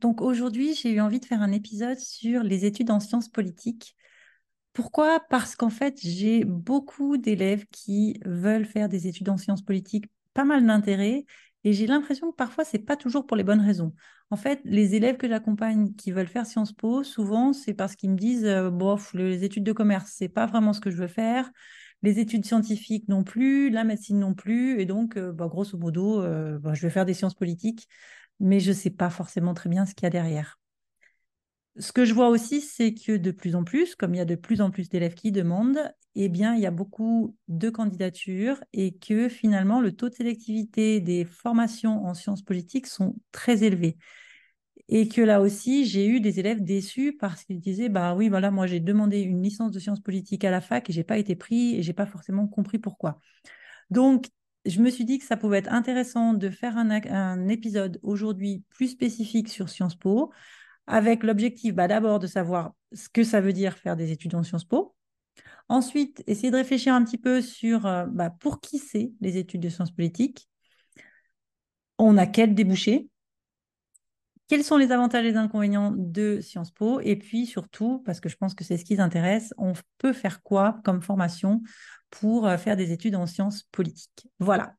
Donc aujourd'hui, j'ai eu envie de faire un épisode sur les études en sciences politiques. Pourquoi? Parce qu'en fait, j'ai beaucoup d'élèves qui veulent faire des études en sciences politiques, pas mal d'intérêt, et j'ai l'impression que parfois, c'est pas toujours pour les bonnes raisons. En fait, les élèves que j'accompagne qui veulent faire Sciences Po, souvent, c'est parce qu'ils me disent euh, bof, les études de commerce, c'est pas vraiment ce que je veux faire. Les études scientifiques non plus, la médecine non plus, et donc, euh, bah, grosso modo, euh, bah, je vais faire des sciences politiques mais je ne sais pas forcément très bien ce qu'il y a derrière. Ce que je vois aussi, c'est que de plus en plus, comme il y a de plus en plus d'élèves qui demandent, eh bien, il y a beaucoup de candidatures et que finalement, le taux de sélectivité des formations en sciences politiques sont très élevés. Et que là aussi, j'ai eu des élèves déçus parce qu'ils disaient, bah oui, voilà, moi j'ai demandé une licence de sciences politiques à la fac et j'ai pas été pris et j'ai pas forcément compris pourquoi. Donc, je me suis dit que ça pouvait être intéressant de faire un, épisode aujourd'hui plus spécifique sur Sciences Po, avec l'objectif bah, d'abord de savoir ce que ça veut dire faire des études en Sciences Po. Ensuite, essayer de réfléchir un petit peu sur euh, bah, pour qui c'est les études de sciences politiques. On a quel débouché quels sont les avantages et les inconvénients de Sciences Po Et puis surtout, parce que je pense que c'est ce qui t'intéresse, on peut faire quoi comme formation pour euh, faire des études en sciences politiques Voilà.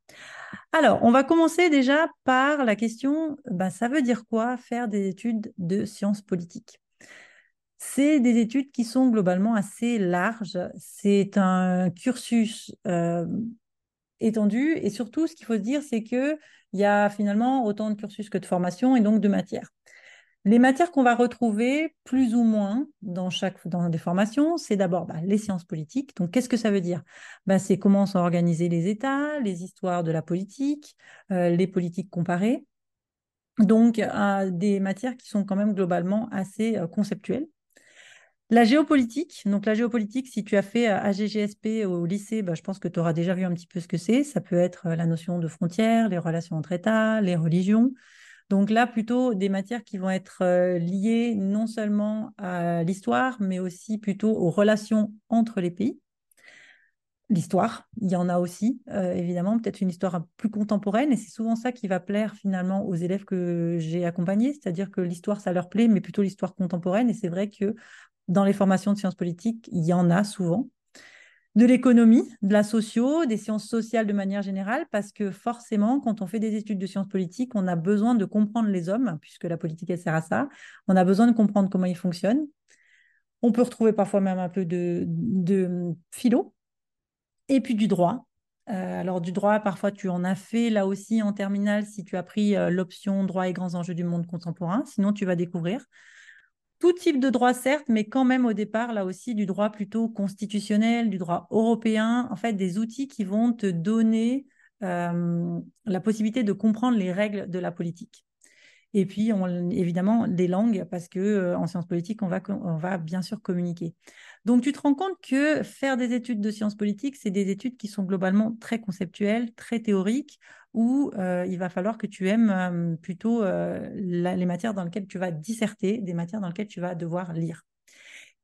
Alors, on va commencer déjà par la question, bah, ça veut dire quoi faire des études de sciences politiques? C'est des études qui sont globalement assez larges. C'est un cursus euh, étendu et surtout, ce qu'il faut se dire, c'est que il y a finalement autant de cursus que de formation et donc de matières. Les matières qu'on va retrouver plus ou moins dans chaque dans des formations, c'est d'abord bah, les sciences politiques. Donc, qu'est-ce que ça veut dire? Bah, C'est comment sont organisés les États, les histoires de la politique, euh, les politiques comparées. Donc, des matières qui sont quand même globalement assez euh, conceptuelles. La géopolitique, donc la géopolitique, si tu as fait AGGSP au lycée, bah, je pense que tu auras déjà vu un petit peu ce que c'est. Ça peut être euh, la notion de frontières, les relations entre États, les religions. Donc là, plutôt des matières qui vont être euh, liées non seulement à l'histoire, mais aussi plutôt aux relations entre les pays. L'histoire, il y en a aussi, euh, évidemment, peut-être une histoire plus contemporaine, et c'est souvent ça qui va plaire finalement aux élèves que j'ai accompagnés, c'est-à-dire que l'histoire, ça leur plaît, mais plutôt l'histoire contemporaine, et c'est vrai que dans les formations de sciences politiques, il y en a souvent. De l'économie, de la socio, des sciences sociales de manière générale, parce que forcément, quand on fait des études de sciences politiques, on a besoin de comprendre les hommes, puisque la politique, elle sert à ça. On a besoin de comprendre comment ils fonctionnent. On peut retrouver parfois même un peu de, de philo, et puis du droit. Euh, alors du droit, parfois tu en as fait là aussi en terminale si tu as pris euh, l'option droit et grands enjeux du monde contemporain. Sinon, tu vas découvrir tout type de droit, certes, mais quand même au départ, là aussi, du droit plutôt constitutionnel, du droit européen, en fait, des outils qui vont te donner euh, la possibilité de comprendre les règles de la politique. Et puis, évidemment, des langues, parce que euh, en sciences politiques, on va, on va bien sûr communiquer. Donc, tu te rends compte que faire des études de sciences politiques, c'est des études qui sont globalement très conceptuelles, très théoriques, où euh, il va falloir que tu aimes euh, plutôt euh, les matières dans lesquelles tu vas disserter, des matières dans lesquelles tu vas devoir lire.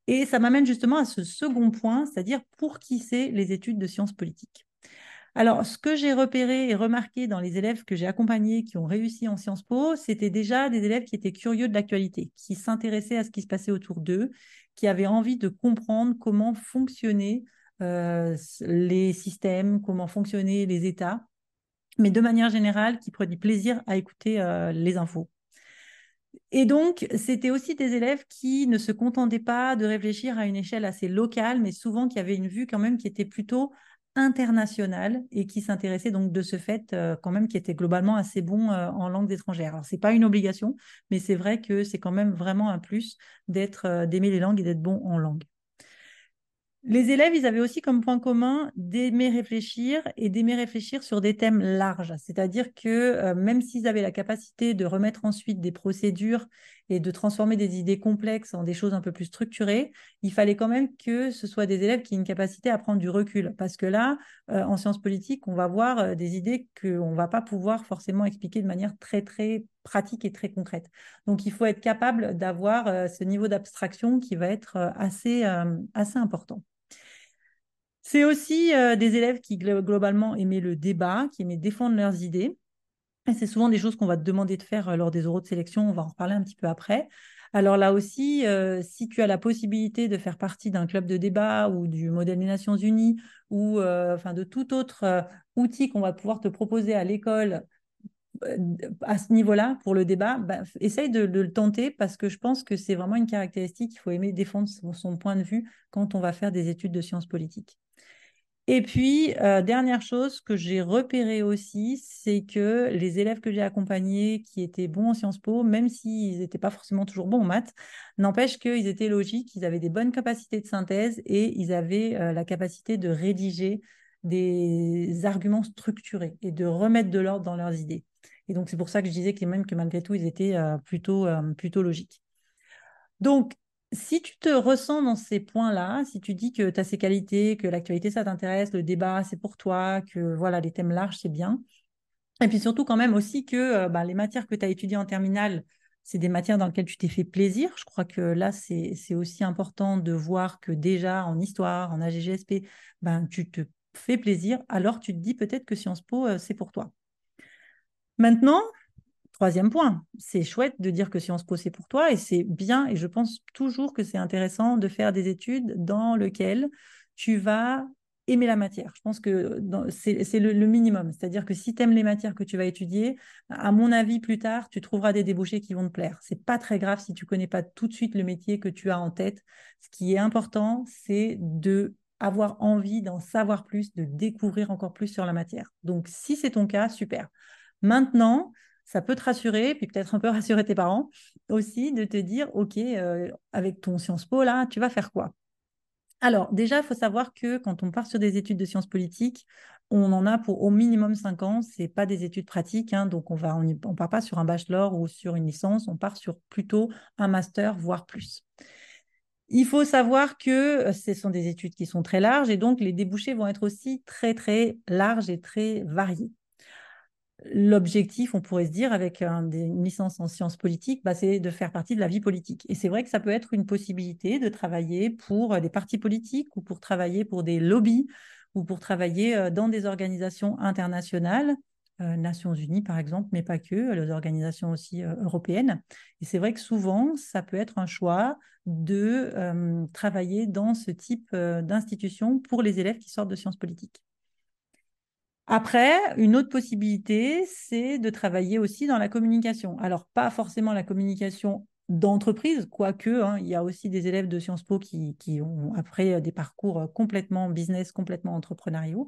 Et ça m'amène justement à ce second point, c'est-à-dire pour qui c'est les études de sciences politiques. Alors, ce que j'ai repéré et remarqué dans les élèves que j'ai accompagnés qui ont réussi en Sciences Po, c'était déjà des élèves qui étaient curieux de l'actualité, qui s'intéressaient à ce qui se passait autour d'eux, qui avaient envie de comprendre comment fonctionnaient les systèmes, comment fonctionnaient les États, mais de manière générale, qui prenaient plaisir à écouter euh, les infos. Et donc, c'était aussi des élèves qui ne se contentaient pas de réfléchir à une échelle assez locale, mais souvent qui avaient une vue quand même qui était plutôt internationale et qui s'intéressaient donc de ce fait euh, quand même qui était globalement assez bon euh, en langues étrangères. Alors, c'est pas une obligation, mais c'est vrai que c'est quand même vraiment un plus d'être d'aimer les langues et d'être bon en langue. Les élèves, ils avaient aussi comme point commun d'aimer réfléchir et d'aimer réfléchir sur des thèmes larges. C'est-à-dire que euh, même s'ils avaient la capacité de remettre ensuite des procédures et de transformer des idées complexes en des choses un peu plus structurées, il fallait quand même que ce soit des élèves qui aient une capacité à prendre du recul. Parce que là, euh, en sciences politiques, on va voir euh, des idées qu'on ne va pas pouvoir forcément expliquer de manière très, très pratique et très concrète. Donc, il faut être capable d'avoir ce niveau d'abstraction qui va être assez, assez important. C'est aussi euh, des élèves qui globalement aimaient le débat, qui aimaient défendre leurs idées. Et c'est souvent des choses qu'on va te demander de faire euh, lors des oraux de sélection. On va en reparler un petit peu après. Alors là aussi, euh, si tu as la possibilité de faire partie d'un club de débat ou du modèle des Nations Unies ou de tout autre outil qu'on va pouvoir te proposer à l'école à ce niveau-là pour le débat, bah, essaye de, le tenter parce que je pense que c'est vraiment une caractéristique. Il faut aimer défendre son, point de vue quand on va faire des études de sciences politiques. Et puis, euh, dernière chose que j'ai repéré aussi, c'est que les élèves que j'ai accompagnés qui étaient bons en Sciences Po, même s'ils n'étaient pas forcément toujours bons en maths, n'empêche qu'ils étaient logiques, ils avaient des bonnes capacités de synthèse et ils avaient euh, la capacité de rédiger des arguments structurés et de remettre de l'ordre dans leurs idées. Et donc, c'est pour ça que je disais que même que malgré tout, ils étaient euh, plutôt, plutôt logiques. Donc, si tu te ressens dans ces points-là, si tu dis que tu as ces qualités, que l'actualité, ça t'intéresse, le débat, c'est pour toi, que voilà, les thèmes larges, c'est bien. Et puis surtout quand même aussi que euh, bah, les matières que tu as étudiées en terminale, c'est des matières dans lesquelles tu t'es fait plaisir. Je crois que là, c'est aussi important de voir que déjà en histoire, en AGGSP, ben, tu te fais plaisir. Alors tu te dis peut-être que Sciences Po, euh, c'est pour toi. Maintenant, Troisième point, c'est chouette de dire que Sciences Po, c'est pour toi et c'est bien. Et je pense toujours que c'est intéressant de faire des études dans lesquelles tu vas aimer la matière. Je pense que c'est le, minimum. C'est-à-dire que si tu aimes les matières que tu vas étudier, à mon avis, plus tard, tu trouveras des débouchés qui vont te plaire. C'est pas très grave si tu connais pas tout de suite le métier que tu as en tête. Ce qui est important, c'est de avoir envie d'en savoir plus, de découvrir encore plus sur la matière. Donc, si c'est ton cas, super. Maintenant, ça peut te rassurer, puis peut-être un peu rassurer tes parents aussi, de te dire, OK, euh, avec ton Sciences Po, là, tu vas faire quoi? Alors, déjà, il faut savoir que quand on part sur des études de sciences politiques, on en a pour au minimum cinq ans. Ce n'est pas des études pratiques, hein, donc on ne part pas sur un bachelor ou sur une licence, on part sur plutôt un master, voire plus. Il faut savoir que euh, ce sont des études qui sont très larges et donc les débouchés vont être aussi très, très larges et très variés l'objectif, on pourrait se dire, avec une licence en sciences politiques, bah, c'est de faire partie de la vie politique. Et c'est vrai que ça peut être une possibilité de travailler pour des partis politiques ou pour travailler pour des lobbies ou pour travailler euh, dans des organisations internationales, euh, Nations Unies par exemple, mais pas que, les organisations aussi euh, européennes. Et c'est vrai que souvent, ça peut être un choix de travailler dans ce type d'institution pour les élèves qui sortent de sciences politiques. Après, une autre possibilité, c'est de travailler aussi dans la communication. Alors, pas forcément la communication d'entreprise, quoique hein, il y a aussi des élèves de Sciences Po qui, ont après des parcours complètement business, complètement entrepreneuriaux.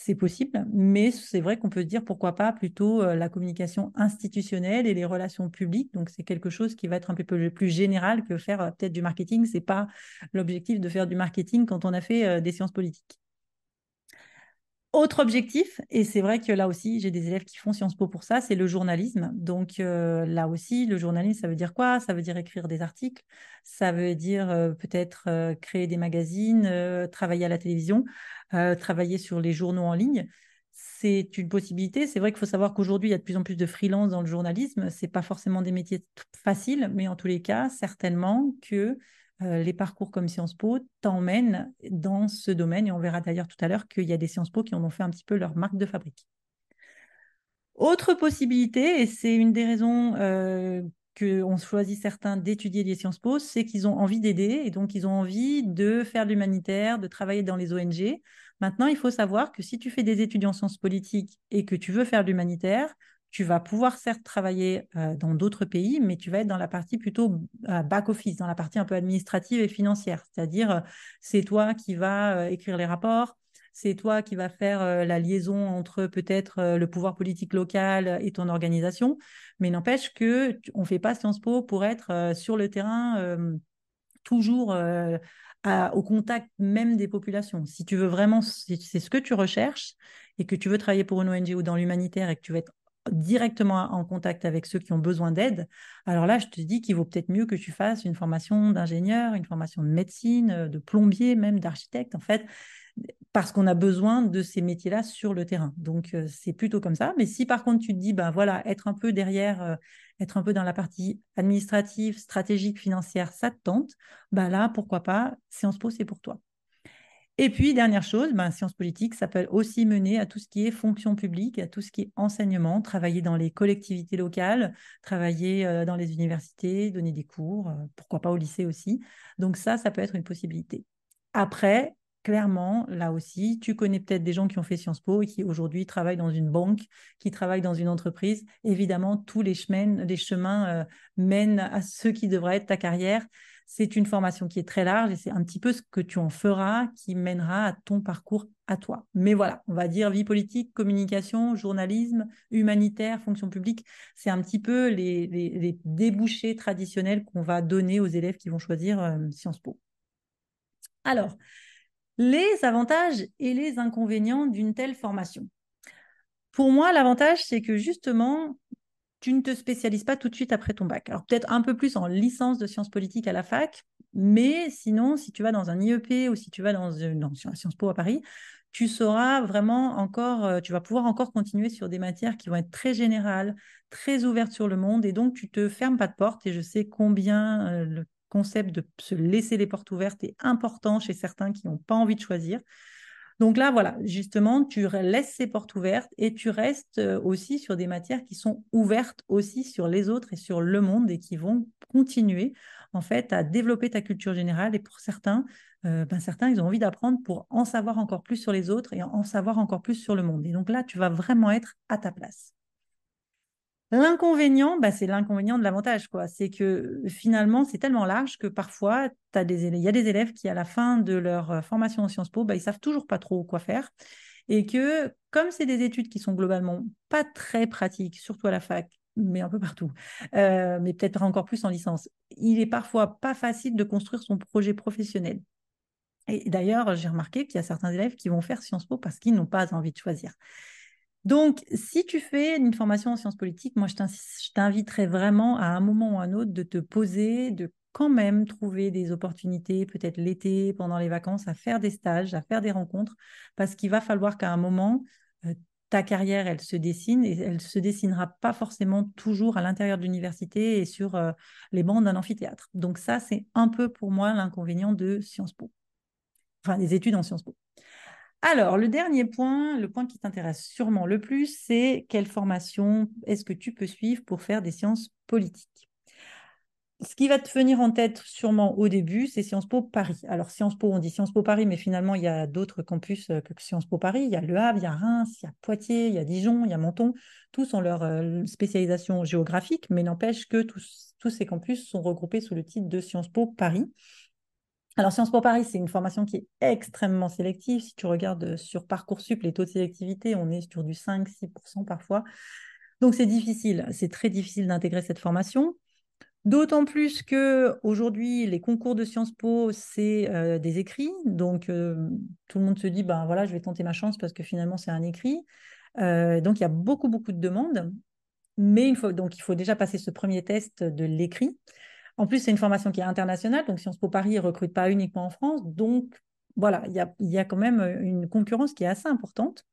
C'est possible, mais c'est vrai qu'on peut se dire pourquoi pas plutôt euh, la communication institutionnelle et les relations publiques. Donc c'est quelque chose qui va être un peu plus général que faire euh, peut-être du marketing. C'est pas l'objectif de faire du marketing quand on a fait euh, des sciences politiques. Autre objectif, et c'est vrai que là aussi, j'ai des élèves qui font Sciences Po pour ça, c'est le journalisme. Donc euh, là aussi, le journalisme, ça veut dire quoi? Ça veut dire écrire des articles, ça veut dire euh, peut-être euh, créer des magazines, travailler à la télévision, travailler sur les journaux en ligne. C'est une possibilité. C'est vrai qu'il faut savoir qu'aujourd'hui, il y a de plus en plus de freelance dans le journalisme. Ce n'est pas forcément des métiers faciles, mais en tous les cas, certainement que euh, les parcours comme Sciences Po t'emmènent dans ce domaine. Et on verra d'ailleurs tout à l'heure qu'il y a des Sciences Po qui en ont fait un petit peu leur marque de fabrique. Autre possibilité, et c'est une des raisons euh, qu'on choisit certains d'étudier les Sciences Po, c'est qu'ils ont envie d'aider et donc ils ont envie de faire de l'humanitaire, de travailler dans les ONG. Maintenant, il faut savoir que si tu fais des études en sciences politiques et que tu veux faire de l'humanitaire, tu vas pouvoir certes travailler euh, dans d'autres pays, mais tu vas être dans la partie plutôt euh, back-office, dans la partie un peu administrative et financière. C'est-à-dire, euh, c'est toi qui vas écrire les rapports, c'est toi qui vas faire la liaison entre peut-être le pouvoir politique local et ton organisation. Mais n'empêche que on fait pas Sciences Po pour être sur le terrain toujours au contact même des populations. Si tu veux vraiment, c'est ce que tu recherches et que tu veux travailler pour une ONG ou dans l'humanitaire et que tu veux être directement en contact avec ceux qui ont besoin d'aide, alors là, je te dis qu'il vaut peut-être mieux que tu fasses une formation d'ingénieur, une formation de médecine, euh, de plombier, même d'architecte, en fait, parce qu'on a besoin de ces métiers-là sur le terrain. Donc, euh, c'est plutôt comme ça. Mais si par contre, tu te dis, ben voilà, être un peu derrière, euh, être un peu dans la partie administrative, stratégique, financière, ça te tente, ben là, pourquoi pas, Sciences Po, c'est pour toi. Et puis, dernière chose, ben, sciences politiques, ça peut aussi mener à tout ce qui est fonction publique, à tout ce qui est enseignement, travailler dans les collectivités locales, travailler euh, dans les universités, donner des cours, euh, pourquoi pas au lycée aussi. Donc ça, ça peut être une possibilité. Après, clairement, là aussi, tu connais peut-être des gens qui ont fait Sciences Po et qui aujourd'hui travaillent dans une banque, qui travaillent dans une entreprise. Évidemment, tous les chemins, euh, mènent à ce qui devrait être ta carrière. C'est une formation qui est très large et c'est un petit peu ce que tu en feras qui mènera à ton parcours à toi. Mais voilà, on va dire vie politique, communication, journalisme, humanitaire, fonction publique. C'est un petit peu les, débouchés traditionnels qu'on va donner aux élèves qui vont choisir euh, Sciences Po. Alors, les avantages et les inconvénients d'une telle formation. Pour moi, l'avantage, c'est que justement, tu ne te spécialises pas tout de suite après ton bac. Alors peut-être un peu plus en licence de sciences politiques à la fac, mais sinon, si tu vas dans un IEP ou si tu vas dans, dans Sciences Po à Paris, tu sauras vraiment encore, euh, tu vas pouvoir encore continuer sur des matières qui vont être très générales, très ouvertes sur le monde, et donc tu te fermes pas de porte. Et je sais combien euh, le concept de se laisser les portes ouvertes est important chez certains qui n'ont pas envie de choisir. Donc là, voilà, justement, tu laisses ces portes ouvertes et tu restes euh, aussi sur des matières qui sont ouvertes aussi sur les autres et sur le monde et qui vont continuer en fait à développer ta culture générale. Et pour certains, euh, ben certains, ils ont envie d'apprendre pour en savoir encore plus sur les autres et en savoir encore plus sur le monde. Et donc là, tu vas vraiment être à ta place. L'inconvénient, bah, c'est l'inconvénient de l'avantage, quoi. C'est que finalement, c'est tellement large que parfois, il y a des élèves qui, à la fin de leur euh, formation en Sciences Po, bah, ils savent toujours pas trop quoi faire. Et que, comme c'est des études qui sont globalement pas très pratiques, surtout à la fac, mais un peu partout, euh, mais peut-être encore plus en licence, il est parfois pas facile de construire son projet professionnel. Et d'ailleurs, j'ai remarqué qu'il y a certains élèves qui vont faire Sciences Po parce qu'ils n'ont pas envie de choisir. Donc, si tu fais une formation en sciences politiques, moi, je t'inviterais vraiment à un moment ou à un autre de te poser, de quand même trouver des opportunités, peut-être l'été, pendant les vacances, à faire des stages, à faire des rencontres, parce qu'il va falloir qu'à un moment, euh, ta carrière, elle se dessine et elle se dessinera pas forcément toujours à l'intérieur de l'université et sur euh, les bancs d'un amphithéâtre. Donc ça, c'est un peu pour moi l'inconvénient de Sciences Po, enfin des études en Sciences Po. Alors, le dernier point, le point qui t'intéresse sûrement le plus, c'est quelle formation est-ce que tu peux suivre pour faire des sciences politiques? Ce qui va te venir en tête sûrement au début, c'est Sciences Po Paris. Alors, Sciences Po, on dit Sciences Po Paris, mais finalement, il y a d'autres campus euh, que Sciences Po Paris. Il y a Le Havre, il y a Reims, il y a Poitiers, il y a Dijon, il y a Menton. Tous ont leur euh, spécialisation géographique, mais n'empêche que tous, tous ces campus sont regroupés sous le titre de Sciences Po Paris. Alors, Sciences Po Paris, c'est une formation qui est extrêmement sélective. Si tu regardes euh, sur Parcoursup, les taux de sélectivité, on est sur du 5-6% parfois. Donc, c'est difficile, c'est très difficile d'intégrer cette formation. D'autant plus que aujourd'hui, les concours de Sciences Po, c'est euh, des écrits. Donc, euh, tout le monde se dit, ben voilà, je vais tenter ma chance parce que finalement, c'est un écrit. donc, il y a beaucoup, beaucoup de demandes. Mais il faut, donc, il faut déjà passer ce premier test de l'écrit. En plus, c'est une formation qui est internationale, donc Sciences Po Paris ne recrute pas uniquement en France. Donc, voilà, il y a, quand même une concurrence qui est assez importante.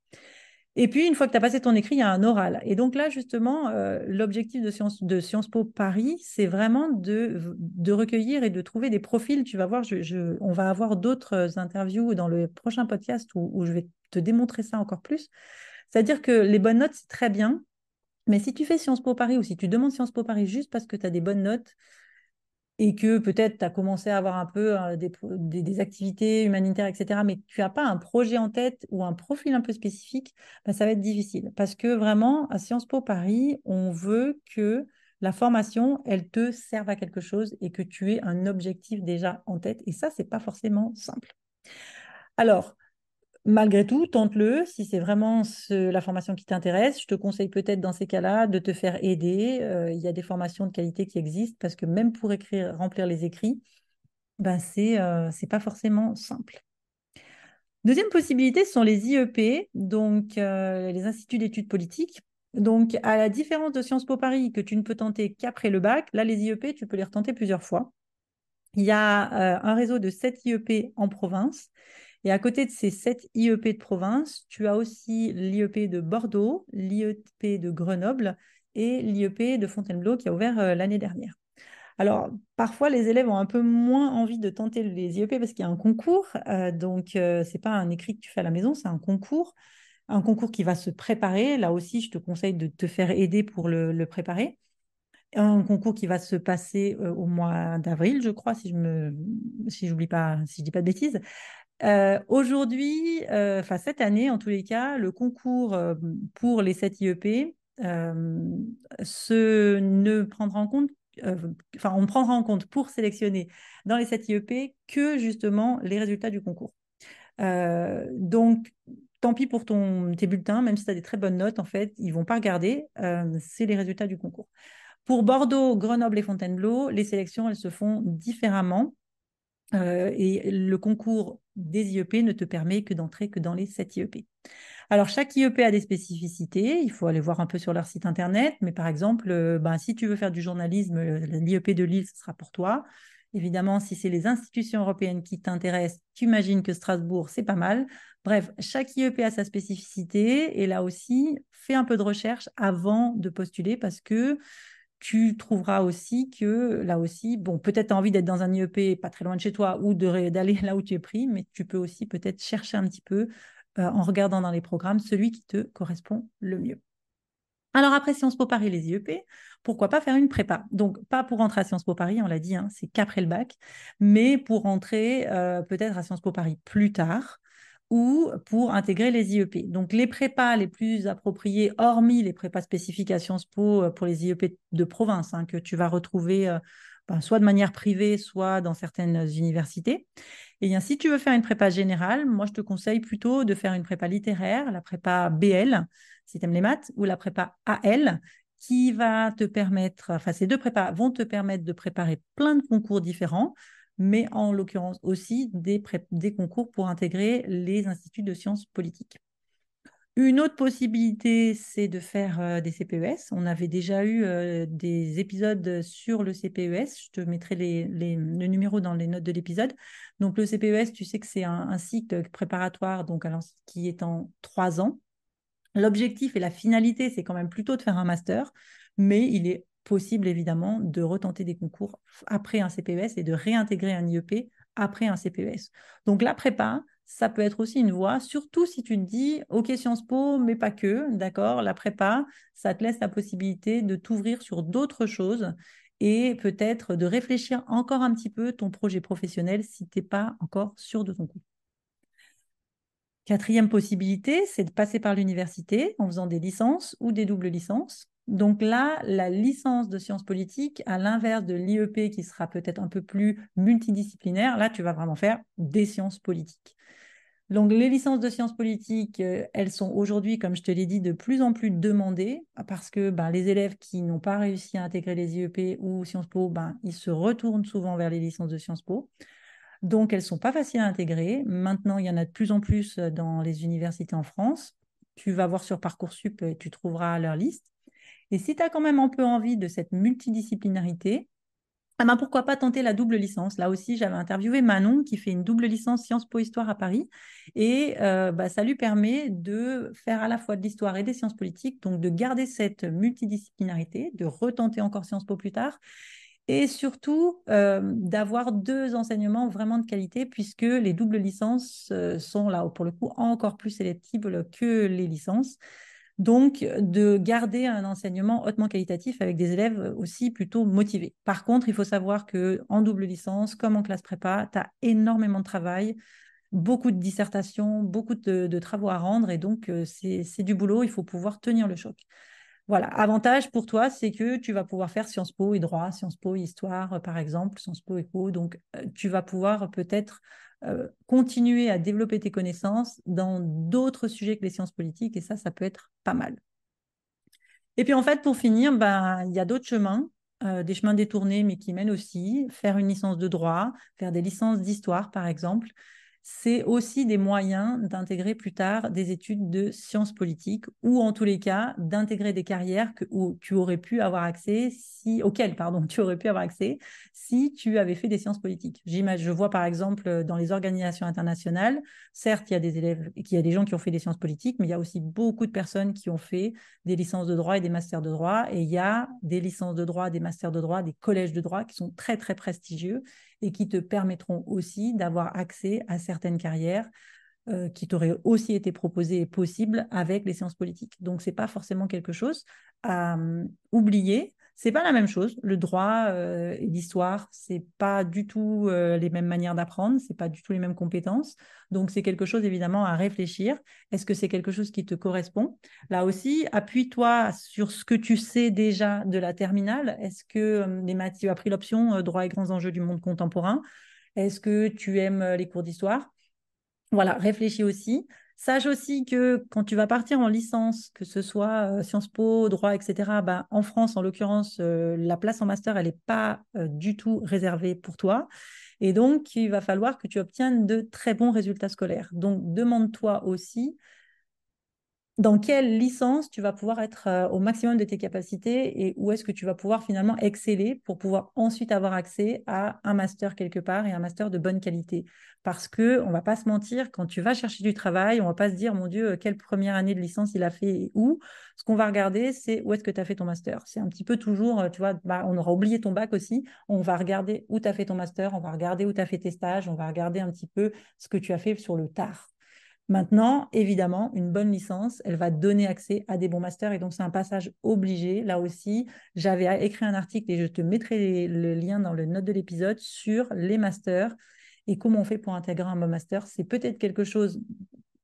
Et puis, une fois que tu as passé ton écrit, il y a un oral. Et donc là, justement, euh, l'objectif de Sciences, Po Paris, c'est vraiment de, recueillir et de trouver des profils. Tu vas voir, on va avoir d'autres interviews dans le prochain podcast où, où je vais te démontrer ça encore plus. C'est-à-dire que les bonnes notes, c'est très bien. Mais si tu fais Sciences Po Paris ou si tu demandes Sciences Po Paris juste parce que tu as des bonnes notes, et que peut-être tu as commencé à avoir un peu euh, des, activités humanitaires, etc., mais tu n'as pas un projet en tête ou un profil un peu spécifique, bah, ça va être difficile. Parce que vraiment, à Sciences Po Paris, on veut que la formation, elle te serve à quelque chose et que tu aies un objectif déjà en tête. Et ça, c'est pas forcément simple. Alors, malgré tout, tente-le. Si c'est vraiment la formation qui t'intéresse, je te conseille peut-être dans ces cas-là de te faire aider. Euh, il y a des formations de qualité qui existent parce que même pour écrire, remplir les écrits, ben c'est n'est pas forcément simple. Deuxième possibilité, ce sont les IEP, donc les instituts d'études politiques. Donc, à la différence de Sciences Po Paris, que tu ne peux tenter qu'après le bac, là, les IEP, tu peux les retenter plusieurs fois. Il y a un réseau de 7 IEP en province et à côté de ces sept IEP de province, tu as aussi l'IEP de Bordeaux, l'IEP de Grenoble et l'IEP de Fontainebleau qui a ouvert euh, l'année dernière. Alors, parfois, les élèves ont un peu moins envie de tenter les IEP parce qu'il y a un concours. Euh, donc, euh, ce n'est pas un écrit que tu fais à la maison, c'est un concours. Un concours qui va se préparer. Là aussi, je te conseille de te faire aider pour le, préparer. Un concours qui va se passer au mois d'avril, je crois, si je me, si j'oublie pas, si je dis pas de bêtises. Aujourd'hui, enfin cette année en tous les cas, le concours pour les 7 IEP se ne prendra en compte, enfin on prendra en compte pour sélectionner dans les 7 IEP que justement les résultats du concours. donc tant pis pour ton, tes bulletins, même si tu as des très bonnes notes, en fait, ils vont pas regarder, c'est les résultats du concours. Pour Bordeaux, Grenoble et Fontainebleau, les sélections, elles se font différemment. Euh, et le concours des IEP ne te permet que d'entrer que dans les 7 IEP. Alors, chaque IEP a des spécificités. Il faut aller voir un peu sur leur site internet. Mais par exemple, euh, ben, si tu veux faire du journalisme, euh, l'IEP de Lille, ce sera pour toi. Évidemment, si c'est les institutions européennes qui t'intéressent, tu imagines que Strasbourg, c'est pas mal. Bref, chaque IEP a sa spécificité. Et là aussi, fais un peu de recherche avant de postuler parce que tu trouveras aussi que là aussi, bon, peut-être tu as envie d'être dans un IEP pas très loin de chez toi ou d'aller là où tu es pris, mais tu peux aussi peut-être chercher un petit peu euh, en regardant dans les programmes celui qui te correspond le mieux. Alors après Sciences Po Paris, les IEP, pourquoi pas faire une prépa? Donc pas pour rentrer à Sciences Po Paris, on l'a dit, hein, c'est qu'après le bac, mais pour rentrer euh, peut-être à Sciences Po Paris plus tard ou pour intégrer les IEP. Donc les prépas les plus appropriés, hormis les prépas spécifiques à Sciences Po euh, pour les IEP de province, hein, que tu vas retrouver euh, ben, soit de manière privée, soit dans certaines universités. Et bien, si tu veux faire une prépa générale, moi je te conseille plutôt de faire une prépa littéraire, la prépa BL, si tu aimes les maths, ou la prépa AL, qui va te permettre, enfin ces deux prépas vont te permettre de préparer plein de concours différents mais en l'occurrence aussi des, concours pour intégrer les instituts de sciences politiques. Une autre possibilité, c'est de faire euh, des CPES. On avait déjà eu euh, des épisodes sur le CPES. Je te mettrai les, le numéro dans les notes de l'épisode. Donc le CPES, tu sais que c'est un, cycle préparatoire donc, qui est en trois ans. L'objectif et la finalité, c'est quand même plutôt de faire un master, mais il est possible évidemment de retenter des concours après un CPES et de réintégrer un IEP après un CPES. Donc la prépa, ça peut être aussi une voie, surtout si tu te dis, OK, Sciences Po, mais pas que, d'accord, la prépa, ça te laisse la possibilité de t'ouvrir sur d'autres choses et peut-être de réfléchir encore un petit peu ton projet professionnel si tu n'es pas encore sûr de ton coup. Quatrième possibilité, c'est de passer par l'université en faisant des licences ou des doubles licences. Donc là, la licence de sciences politiques, à l'inverse de l'IEP qui sera peut-être un peu plus multidisciplinaire, là, tu vas vraiment faire des sciences politiques. Donc les licences de sciences politiques, euh, elles sont aujourd'hui, comme je te l'ai dit, de plus en plus demandées parce que ben, les élèves qui n'ont pas réussi à intégrer les IEP ou Sciences Po, ben, ils se retournent souvent vers les licences de Sciences Po. Donc elles ne sont pas faciles à intégrer. Maintenant, il y en a de plus en plus euh, dans les universités en France. Tu vas voir sur Parcoursup et tu trouveras leur liste. Et si tu as quand même un peu envie de cette multidisciplinarité, ah ben pourquoi pas tenter la double licence? Là aussi, j'avais interviewé Manon qui fait une double licence Sciences Po Histoire à Paris. Et euh, bah, ça lui permet de faire à la fois de l'histoire et des sciences politiques, donc de garder cette multidisciplinarité, de retenter encore Sciences Po plus tard. Et surtout, euh, d'avoir deux enseignements vraiment de qualité, puisque les doubles licences euh, sont là, pour le coup, encore plus sélectibles que les licences. Donc, de garder un enseignement hautement qualitatif avec des élèves aussi plutôt motivés. Par contre, il faut savoir que en double licence, comme en classe prépa, tu as énormément de travail, beaucoup de dissertations, beaucoup de, travaux à rendre, et donc euh, c'est du boulot, il faut pouvoir tenir le choc. Voilà, avantage pour toi, c'est que tu vas pouvoir faire Sciences Po et droit, Sciences Po histoire, par exemple, Sciences Po éco. Donc, euh, tu vas pouvoir peut-être euh, continuer à développer tes connaissances dans d'autres sujets que les sciences politiques, et ça, ça peut être pas mal. Et puis en fait, pour finir, ben, il y a d'autres chemins. des chemins détournés, mais qui mènent aussi, faire une licence de droit, faire des licences d'histoire, par exemple, c'est aussi des moyens d'intégrer plus tard des études de sciences politiques ou en tous les cas d'intégrer des carrières que, tu aurais pu avoir accès auxquelles pardon, tu aurais pu avoir accès si tu avais fait des sciences politiques. Je vois par exemple dans les organisations internationales, certes, il y a des élèves, il y a des gens qui ont fait des sciences politiques, mais il y a aussi beaucoup de personnes qui ont fait des licences de droit et des masters de droit. Et il y a des licences de droit, des masters de droit, des collèges de droit qui sont très, très prestigieux et qui te permettront aussi d'avoir accès à certaines carrières euh, qui t'auraient aussi été proposées et possibles avec les sciences politiques. Donc, ce n'est pas forcément quelque chose à hum, oublier c'est pas la même chose. Le droit euh, et l'histoire, c'est pas du tout euh, les mêmes manières d'apprendre, c'est pas du tout les mêmes compétences. Donc c'est quelque chose évidemment à réfléchir. Est-ce que c'est quelque chose qui te correspond? Là aussi, appuie-toi sur ce que tu sais déjà de la terminale. Est-ce que euh, les maths, tu as pris l'option droit et grands enjeux du monde contemporain? Est-ce que tu aimes les cours d'histoire? Voilà, réfléchis aussi. Sache aussi que quand tu vas partir en licence, que ce soit euh, Sciences Po, droit, etc., bah, en France, en l'occurrence, euh, la place en master, elle n'est pas euh, du tout réservée pour toi. Et donc, il va falloir que tu obtiennes de très bons résultats scolaires. Donc, demande-toi aussi dans quelle licence tu vas pouvoir être euh, au maximum de tes capacités et où est-ce que tu vas pouvoir finalement exceller pour pouvoir ensuite avoir accès à un master quelque part et un master de bonne qualité? Parce que on va pas se mentir, quand tu vas chercher du travail, on va pas se dire mon Dieu, quelle première année de licence il a fait et où? Ce qu'on va regarder, c'est où est-ce que tu as fait ton master. C'est un petit peu toujours, euh, tu vois, bah, on aura oublié ton bac aussi. On va regarder où tu as fait ton master, on va regarder où tu as fait tes stages, on va regarder un petit peu ce que tu as fait sur le tard. Maintenant, évidemment, une bonne licence, elle va donner accès à des bons masters et donc c'est un passage obligé. Là aussi, j'avais écrit un article et je te mettrai le lien dans le note de l'épisode sur les masters et comment on fait pour intégrer un bon master. C'est peut-être quelque chose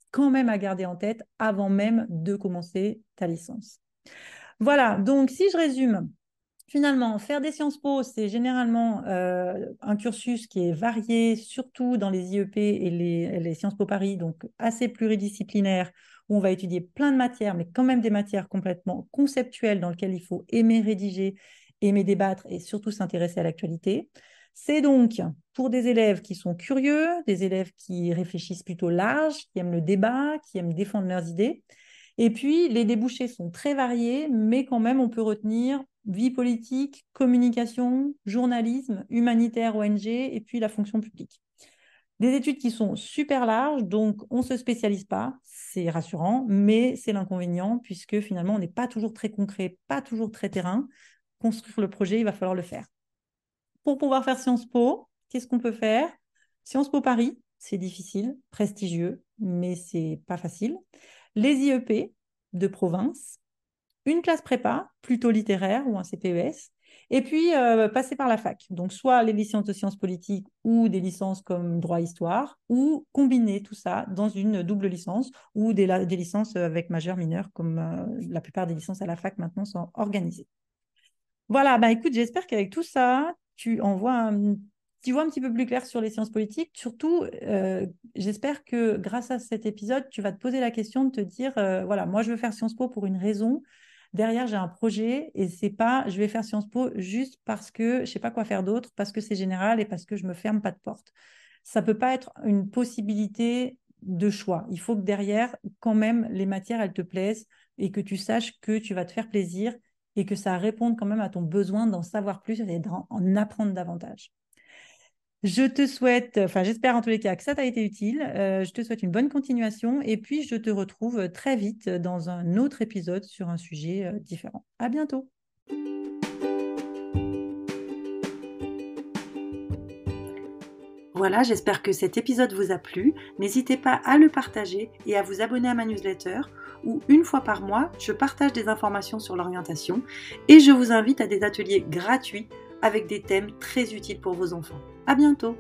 quand même à garder en tête avant même de commencer ta licence. Voilà, donc si je résume, Finalement, faire des Sciences Po, c'est généralement euh, un cursus qui est varié, surtout dans les IEP et les, Sciences Po Paris, donc assez pluridisciplinaire, où on va étudier plein de matières, mais quand même des matières complètement conceptuelles dans lesquelles il faut aimer rédiger, aimer débattre et surtout s'intéresser à l'actualité. C'est donc pour des élèves qui sont curieux, des élèves qui réfléchissent plutôt large, qui aiment le débat, qui aiment défendre leurs idées. Et puis, les débouchés sont très variés, mais quand même, on peut retenir vie politique, communication, journalisme, humanitaire, ONG, et puis la fonction publique. Des études qui sont super larges, donc on ne se spécialise pas, c'est rassurant, mais c'est l'inconvénient, puisque finalement, on n'est pas toujours très concret, pas toujours très terrain. Construire le projet, il va falloir le faire. Pour pouvoir faire Sciences Po, qu'est-ce qu'on peut faire? Sciences Po Paris, c'est difficile, prestigieux, mais c'est pas facile. Les IEP de province, une classe prépa, plutôt littéraire ou un CPES, et puis euh, passer par la fac. Donc, soit les licences de sciences politiques ou des licences comme droit-histoire, ou combiner tout ça dans une double licence ou des, licences avec majeur mineur, comme euh, la plupart des licences à la fac maintenant sont organisées. Voilà, bah écoute, j'espère qu'avec tout ça, tu envoies un tu vois un petit peu plus clair sur les sciences politiques. Surtout, euh, j'espère que grâce à cet épisode, tu vas te poser la question de te dire, voilà, moi je veux faire Sciences Po pour une raison, derrière, j'ai un projet et c'est pas je vais faire Sciences Po juste parce que je sais pas quoi faire d'autre, parce que c'est général et parce que je me ferme pas de porte. Ça peut pas être une possibilité de choix. Il faut que derrière, quand même, les matières, elles te plaisent et que tu saches que tu vas te faire plaisir et que ça réponde quand même à ton besoin d'en savoir plus et d'en apprendre davantage. Je te souhaite, enfin j'espère en tous les cas que ça t'a été utile. Euh, je te souhaite une bonne continuation et puis je te retrouve très vite dans un autre épisode sur un sujet euh, différent. À bientôt. Voilà, j'espère que cet épisode vous a plu. N'hésitez pas à le partager et à vous abonner à ma newsletter où une fois par mois, je partage des informations sur l'orientation et je vous invite à des ateliers gratuits avec des thèmes très utiles pour vos enfants. À bientôt.